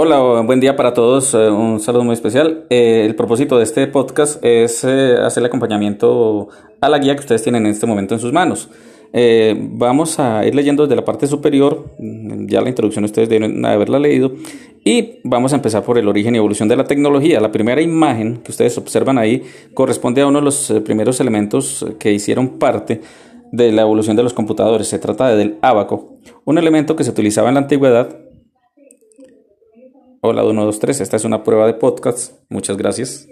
Hola, buen día para todos. eh, Un saludo muy especial. Eh, el propósito de este podcast es eh, hacer el acompañamiento a la guía que ustedes tienen en este momento en sus manos. Eh, vamos a ir leyendo desde la parte superior, mm, ya la introducción ustedes deben haberla leído, y vamos a empezar por el origen y evolución de la tecnología. La primera imagen que ustedes observan ahí corresponde a uno de los eh, primeros elementos eh, que hicieron parte de la evolución de los computadores. Se trata del ábaco, un elemento que se utilizaba en la antigüedad Hola 1, 2, 3. Esta es una prueba de podcast. Muchas gracias.